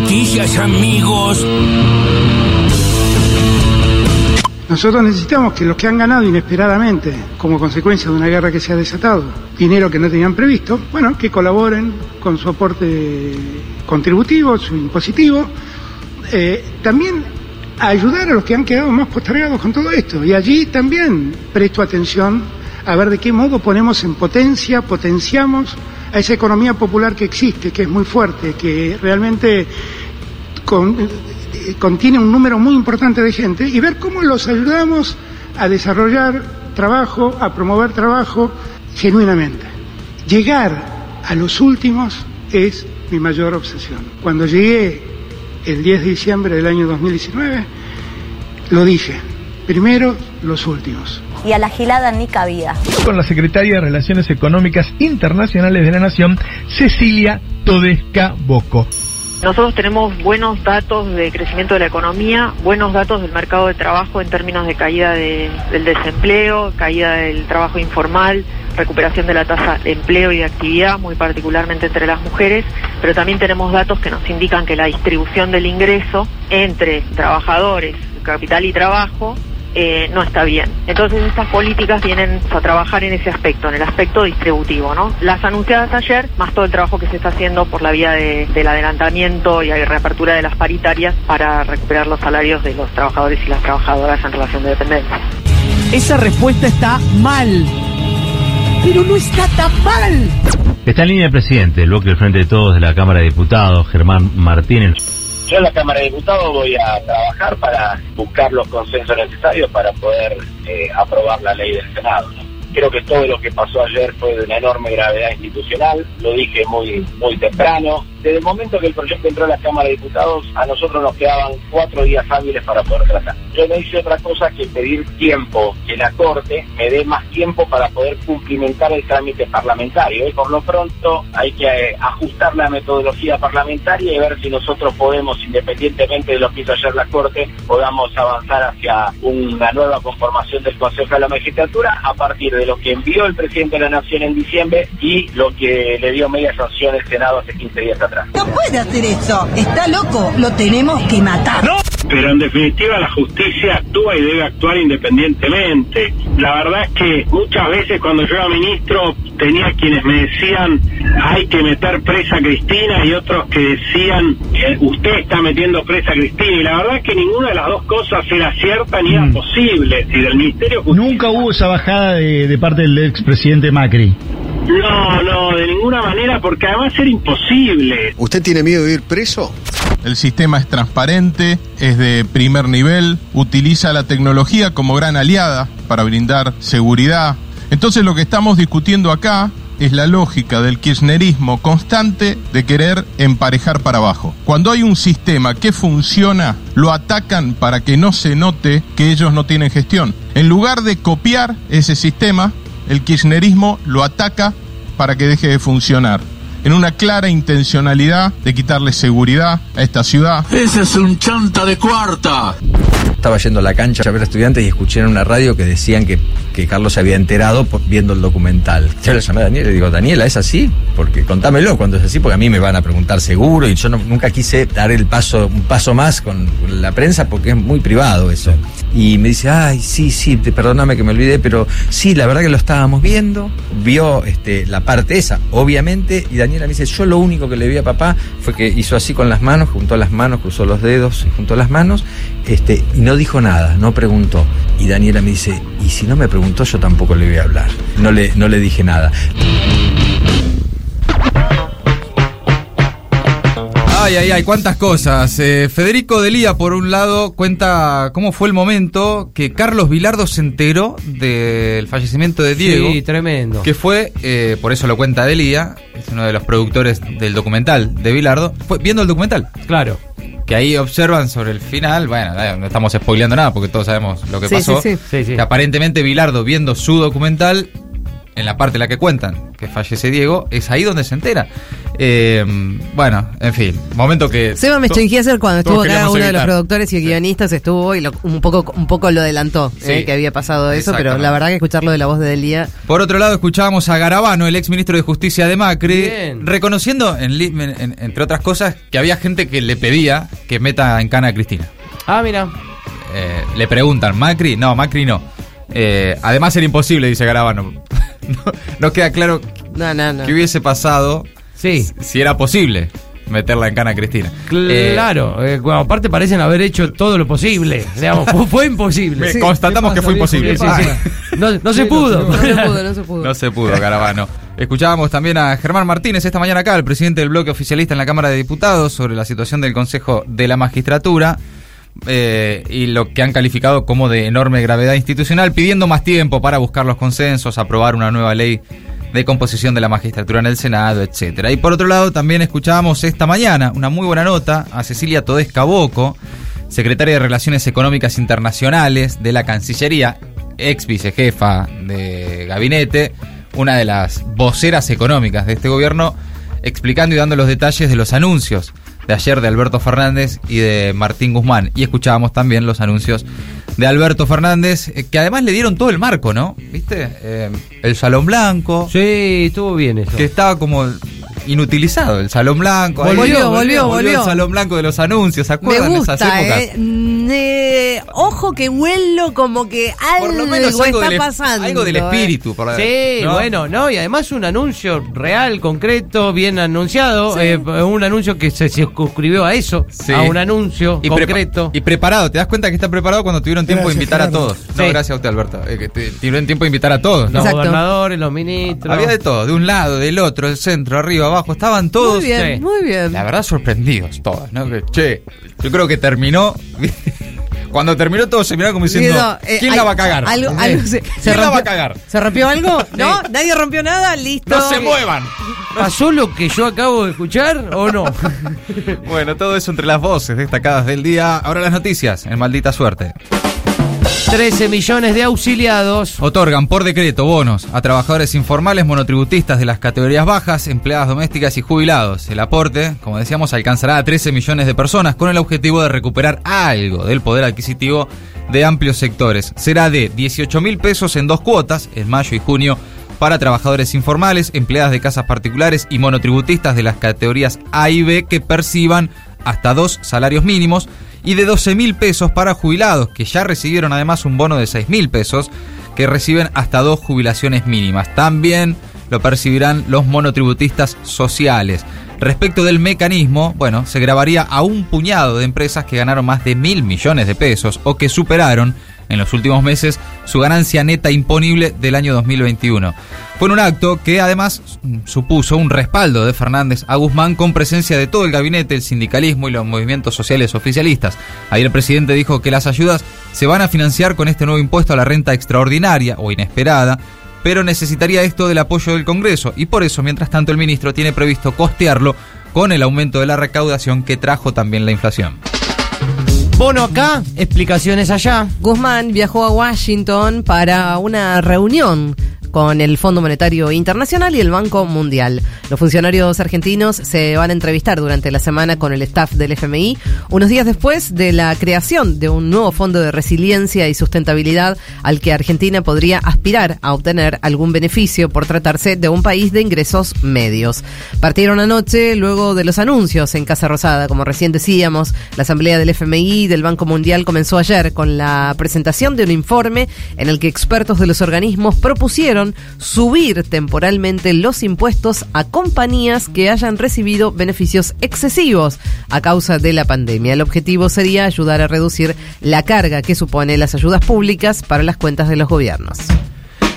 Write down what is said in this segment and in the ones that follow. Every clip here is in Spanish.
noticias, amigos. Nosotros necesitamos que los que han ganado inesperadamente, como consecuencia de una guerra que se ha desatado, dinero que no tenían previsto, bueno, que colaboren con su aporte contributivo, su impositivo, eh, también ayudar a los que han quedado más postergados con todo esto. Y allí también presto atención a ver de qué modo ponemos en potencia, potenciamos a esa economía popular que existe, que es muy fuerte, que realmente eh, contiene un número muy importante de gente, y ver cómo los ayudamos a desarrollar trabajo, a promover trabajo genuinamente. Llegar a los últimos es mi mayor obsesión. Cuando llegué el 10 de diciembre del año 2019, lo dije, primero los últimos. Y a la gilada ni cabida. Con la secretaria de Relaciones Económicas Internacionales de la Nación, Cecilia Todesca Boco. Nosotros tenemos buenos datos de crecimiento de la economía, buenos datos del mercado de trabajo en términos de caída de, del desempleo, caída del trabajo informal, recuperación de la tasa de empleo y de actividad, muy particularmente entre las mujeres, pero también tenemos datos que nos indican que la distribución del ingreso entre trabajadores, capital y trabajo eh, no está bien. Entonces estas políticas vienen a trabajar en ese aspecto, en el aspecto distributivo, ¿no? Las anunciadas ayer, más todo el trabajo que se está haciendo por la vía de, del adelantamiento y reapertura de las paritarias para recuperar los salarios de los trabajadores y las trabajadoras en relación de dependencia. Esa respuesta está mal. Pero no está tan mal. Está en línea el presidente del bloque del Frente de Todos de la Cámara de Diputados, Germán Martínez. Yo en la Cámara de Diputados voy a trabajar para buscar los consensos necesarios para poder eh, aprobar la ley del Senado. Creo que todo lo que pasó ayer fue de una enorme gravedad institucional, lo dije muy, muy temprano. Desde el momento que el proyecto entró a la Cámara de Diputados, a nosotros nos quedaban cuatro días hábiles para poder tratar. Yo no hice otra cosa que pedir tiempo, que la Corte me dé más tiempo para poder cumplimentar el trámite parlamentario. Y por lo pronto hay que eh, ajustar la metodología parlamentaria y ver si nosotros podemos, independientemente de lo que hizo ayer la Corte, podamos avanzar hacia una nueva conformación del Consejo de la Magistratura a partir de lo que envió el presidente de la Nación en diciembre y lo que le dio media sanción el Senado hace 15 días atrás. No puede hacer eso. Está loco. Lo tenemos que matar. Pero en definitiva la justicia actúa y debe actuar independientemente. La verdad es que muchas veces cuando yo era ministro tenía quienes me decían hay que meter presa a Cristina y otros que decían eh, usted está metiendo presa a Cristina y la verdad es que ninguna de las dos cosas era cierta ni era posible. Si del Ministerio Justicia- Nunca hubo esa bajada de, de parte del expresidente Macri. No, no, de ninguna manera porque además era imposible. ¿Usted tiene miedo de ir preso? El sistema es transparente, es de primer nivel, utiliza la tecnología como gran aliada para brindar seguridad. Entonces lo que estamos discutiendo acá es la lógica del kirchnerismo constante de querer emparejar para abajo. Cuando hay un sistema que funciona, lo atacan para que no se note que ellos no tienen gestión. En lugar de copiar ese sistema, el kirchnerismo lo ataca para que deje de funcionar. En una clara intencionalidad de quitarle seguridad a esta ciudad. Ese es un chanta de cuarta. Estaba yendo a la cancha a ver estudiantes y escuché en una radio que decían que, que Carlos se había enterado viendo el documental. Yo le llamé a Daniela y le digo, Daniela, ¿es así? Porque contámelo cuando es así, porque a mí me van a preguntar seguro y yo nunca quise dar el paso, un paso más con la prensa porque es muy privado eso. Y me dice, ay, sí, sí, perdóname que me olvidé, pero sí, la verdad que lo estábamos viendo. Vio este, la parte esa, obviamente, y Daniela me dice, yo lo único que le vi a papá fue que hizo así con las manos, juntó las manos, cruzó los dedos y juntó las manos, este, y no dijo nada, no preguntó. Y Daniela me dice, y si no me preguntó, yo tampoco le voy a hablar. No le, no le dije nada. Ay, ay, ay, cuántas cosas. Eh, Federico Delía, por un lado, cuenta cómo fue el momento que Carlos Vilardo se enteró del fallecimiento de Diego. Sí, tremendo. Que fue, eh, por eso lo cuenta Delía, es uno de los productores del documental de Vilardo, fue viendo el documental. Claro. Que ahí observan sobre el final, bueno, no estamos spoileando nada porque todos sabemos lo que Sí, pasó. sí, sí. Sí, sí. Que aparentemente Vilardo, viendo su documental, en la parte en la que cuentan que fallece Diego, es ahí donde se entera. Eh, bueno, en fin, momento que... Seba Mechtenhieser cuando estuvo acá, uno de los productores y guionistas estuvo y lo- un poco un poco lo adelantó Sí. eh, que había pasado eso, pero la verdad que escucharlo de la voz de Delia Por otro lado, escuchábamos a Garabano, el ex ministro de Justicia de Macri, Bien. reconociendo, en li- en- en- entre otras cosas, que había gente que le pedía que meta en cana a Cristina. Ah, mira. Eh, le preguntan, ¿Macri? No, Macri no. Eh, además era imposible, dice Garabano. no, no queda claro No, no, no. qué hubiese pasado Sí. si era posible meterla en cana a Cristina. Eh, Claro, eh, bueno, aparte parecen haber hecho todo lo posible. Digamos, fue, fue imposible. me- constatamos que fue imposible. Sí, sí, sí. No, no se pudo. No se pudo, no se pudo. No se pudo, Garabano. Escuchábamos también a Germán Martínez esta mañana acá, el presidente del bloque oficialista en la Cámara de Diputados, sobre la situación del Consejo de la Magistratura eh, y lo que han calificado como de enorme gravedad institucional, pidiendo más tiempo para buscar los consensos, aprobar una nueva ley de composición de la magistratura en el Senado, etcétera. Y por otro lado, también escuchábamos esta mañana una muy buena nota a Cecilia Todesca Boco, secretaria de Relaciones Económicas Internacionales de la Cancillería, ex vicejefa de gabinete, una de las voceras económicas de este gobierno, explicando y dando los detalles de los anuncios de ayer de Alberto Fernández y de Martín Guzmán. Y escuchábamos también los anuncios de Alberto Fernández, eh, que además le dieron todo el marco, ¿no? ¿Viste? Eh, el Salón Blanco. Sí, estuvo bien eso. Que estaba como inutilizado, el Salón Blanco. ahí. Volvió, volvió, volvió. el Salón Blanco de los anuncios, ¿se Me acuerdan de esas gusta, épocas? eh. Mm, eh, ojo que huelo como que algo, Por lo menos algo está del, pasando. algo del eh. espíritu. Por la- Sí, ¿no? bueno, no, y además un anuncio real, concreto, bien anunciado, Sí. eh, un anuncio que se circunscribió a eso, Sí. a un anuncio Y, prepa- concreto. y preparado, te das cuenta que está preparado cuando tuvieron tiempo de invitar a todos. No, Sí. gracias a usted, Alberto. Eh, que te- tuvieron tiempo de invitar a todos. ¿no? los gobernadores, los ministros. Había de todo, de un lado, del otro, del centro, arriba, abajo, estaban todos. Muy bien, muy bien. La verdad, sorprendidos todos, ¿no? Que, che, yo creo que terminó. Cuando terminó todo se miraron como diciendo, eh, ¿quién hay- la va a cagar? Algo, algo se, ¿Quién se la va a cagar? ¿Se rompió algo? ¿No? ¿Nadie rompió nada? Listo. ¡No se muevan! ¿Pasó lo que yo acabo de escuchar o no? Bueno, todo eso entre las voces destacadas del día. Ahora las noticias, en maldita suerte. 13 millones de auxiliados. Otorgan por decreto bonos a trabajadores informales monotributistas de las categorías bajas, empleadas domésticas y jubilados. El aporte, como decíamos, alcanzará a 13 millones de personas con el objetivo de recuperar algo del poder adquisitivo de amplios sectores. Será de 18 mil pesos en dos cuotas, en mayo y junio, para trabajadores informales, empleadas de casas particulares y monotributistas de las categorías A y B que perciban hasta dos salarios mínimos y de 12 mil pesos para jubilados que ya recibieron además un bono de 6 mil pesos que reciben hasta dos jubilaciones mínimas. También lo percibirán los monotributistas sociales. Respecto del mecanismo, bueno, se grabaría a un puñado de empresas que ganaron más de mil millones de pesos o que superaron en los últimos meses su ganancia neta imponible del año 2021. Fue un acto que además supuso un respaldo de Fernández a Guzmán con presencia de todo el gabinete, el sindicalismo y los movimientos sociales oficialistas. Ahí el presidente dijo que las ayudas se van a financiar con este nuevo impuesto a la renta extraordinaria o inesperada, pero necesitaría esto del apoyo del Congreso y por eso, mientras tanto, el ministro tiene previsto costearlo con el aumento de la recaudación que trajo también la inflación. Bono acá, explicaciones allá. Guzmán viajó a Washington para una reunión con el Fondo Monetario Internacional y el Banco Mundial. Los funcionarios argentinos se van a entrevistar durante la semana con el staff del FMI, unos días después de la creación de un nuevo fondo de resiliencia y sustentabilidad al que Argentina podría aspirar a obtener algún beneficio por tratarse de un país de ingresos medios. Partieron anoche luego de los anuncios en Casa Rosada, como recién decíamos, la Asamblea del FMI y del Banco Mundial comenzó ayer con la presentación de un informe en el que expertos de los organismos propusieron subir temporalmente los impuestos a compañías que hayan recibido beneficios excesivos a causa de la pandemia. El objetivo sería ayudar a reducir la carga que supone las ayudas públicas para las cuentas de los gobiernos.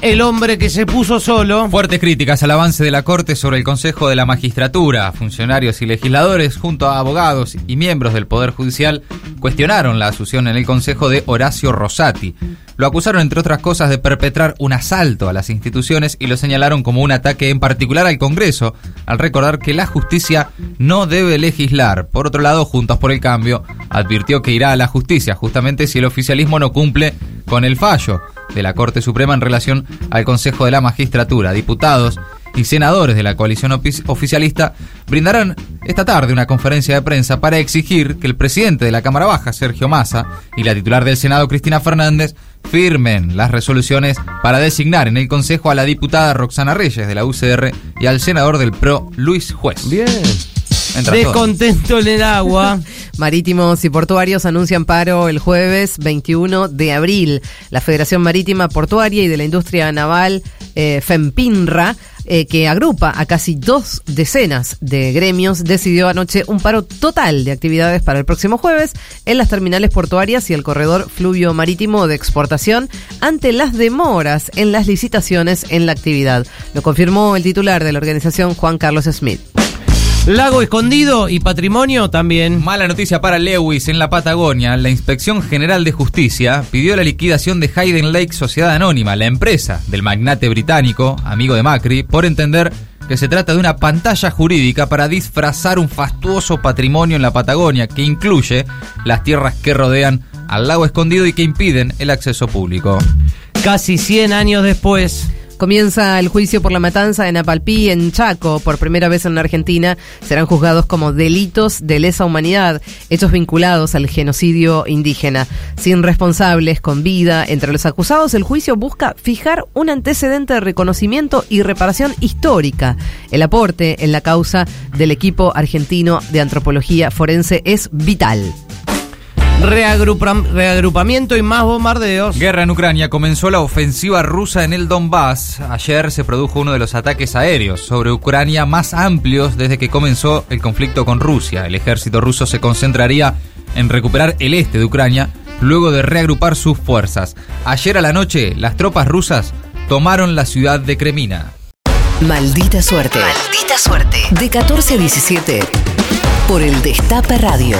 El hombre que se puso solo. Fuertes críticas al avance de la Corte sobre el Consejo de la Magistratura. Funcionarios y legisladores, junto a abogados y miembros del Poder Judicial, cuestionaron la asunción en el Consejo de Horacio Rosati. Lo acusaron, entre otras cosas, de perpetrar un asalto a las instituciones y lo señalaron como un ataque en particular al Congreso, al recordar que la justicia no debe legislar. Por otro lado, Juntos por el Cambio advirtió que irá a la justicia justamente si el oficialismo no cumple con el fallo de la Corte Suprema en relación al Consejo de la Magistratura. Diputados y senadores de la coalición ofi- oficialista brindarán esta tarde una conferencia de prensa para exigir que el presidente de la Cámara Baja, Sergio Massa, y la titular del Senado, Cristina Fernández, firmen las resoluciones para designar en el Consejo a la diputada Roxana Reyes de la UCR y al senador del PRO, Luis Juez. Bien. Entra todo. Descontento en el agua. Marítimos y portuarios anuncian paro el jueves 21 de abril. La Federación Marítima Portuaria y de la Industria Naval, eh, FEMPINRA, eh, que agrupa a casi dos decenas de gremios, decidió anoche un paro total de actividades para el próximo jueves en las terminales portuarias y el corredor fluvio marítimo de exportación ante las demoras en las licitaciones en la actividad. Lo confirmó el titular de la organización, Juan Carlos Smith. Lago escondido y patrimonio también. Mala noticia para Lewis en la Patagonia. La Inspección General de Justicia pidió la liquidación de Hayden Lake Sociedad Anónima, la empresa del magnate británico, amigo de Macri, por entender que se trata de una pantalla jurídica para disfrazar un fastuoso patrimonio en la Patagonia que incluye las tierras que rodean al lago escondido y que impiden el acceso público. Casi 100 años después. Comienza el juicio por la matanza en Apalpí, en Chaco, por primera vez en la Argentina. Serán juzgados como delitos de lesa humanidad, hechos vinculados al genocidio indígena. Sin responsables, con vida, entre los acusados, el juicio busca fijar un antecedente de reconocimiento y reparación histórica. El aporte en la causa del equipo argentino de antropología forense es vital. Reagrupa- reagrupamiento y más bombardeos. Guerra en Ucrania comenzó la ofensiva rusa en el Donbass. Ayer se produjo uno de los ataques aéreos sobre Ucrania más amplios desde que comenzó el conflicto con Rusia. El ejército ruso se concentraría en recuperar el este de Ucrania luego de reagrupar sus fuerzas. Ayer a la noche, las tropas rusas tomaron la ciudad de Kremina. Maldita suerte. Maldita suerte. De 14 a 17. Por el Destape Radio.